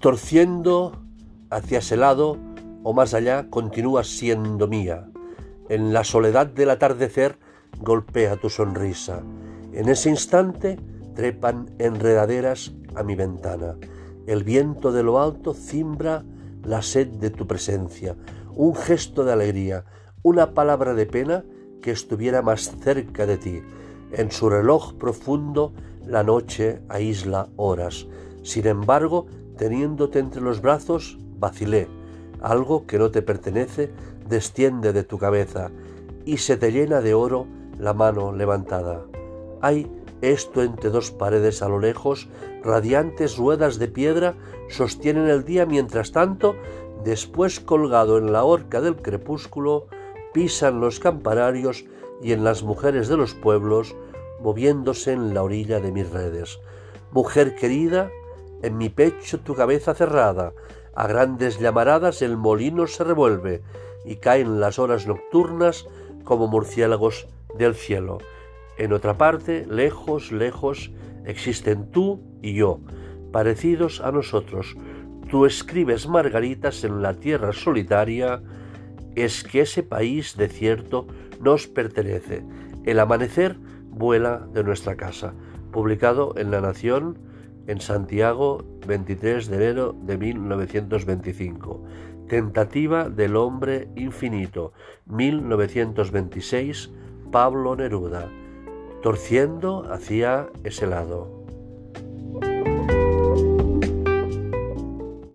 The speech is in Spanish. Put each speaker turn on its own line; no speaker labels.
Torciendo hacia ese lado o más allá, continúas siendo mía. En la soledad del atardecer golpea tu sonrisa. En ese instante trepan enredaderas a mi ventana. El viento de lo alto cimbra la sed de tu presencia, un gesto de alegría, una palabra de pena que estuviera más cerca de ti. En su reloj profundo la noche aísla horas. Sin embargo, teniéndote entre los brazos, vacilé. Algo que no te pertenece desciende de tu cabeza y se te llena de oro la mano levantada. Hay esto entre dos paredes a lo lejos, radiantes ruedas de piedra sostienen el día mientras tanto, después colgado en la horca del crepúsculo, pisan los campanarios y en las mujeres de los pueblos, moviéndose en la orilla de mis redes. Mujer querida, en mi pecho tu cabeza cerrada, a grandes llamaradas el molino se revuelve y caen las horas nocturnas como murciélagos del cielo. En otra parte, lejos, lejos, existen tú y yo, parecidos a nosotros. Tú escribes margaritas en la tierra solitaria, es que ese país desierto nos pertenece. El amanecer vuela de nuestra casa. Publicado en La Nación en Santiago 23 de enero de 1925. Tentativa del hombre infinito 1926 Pablo Neruda. Torciendo hacia ese lado.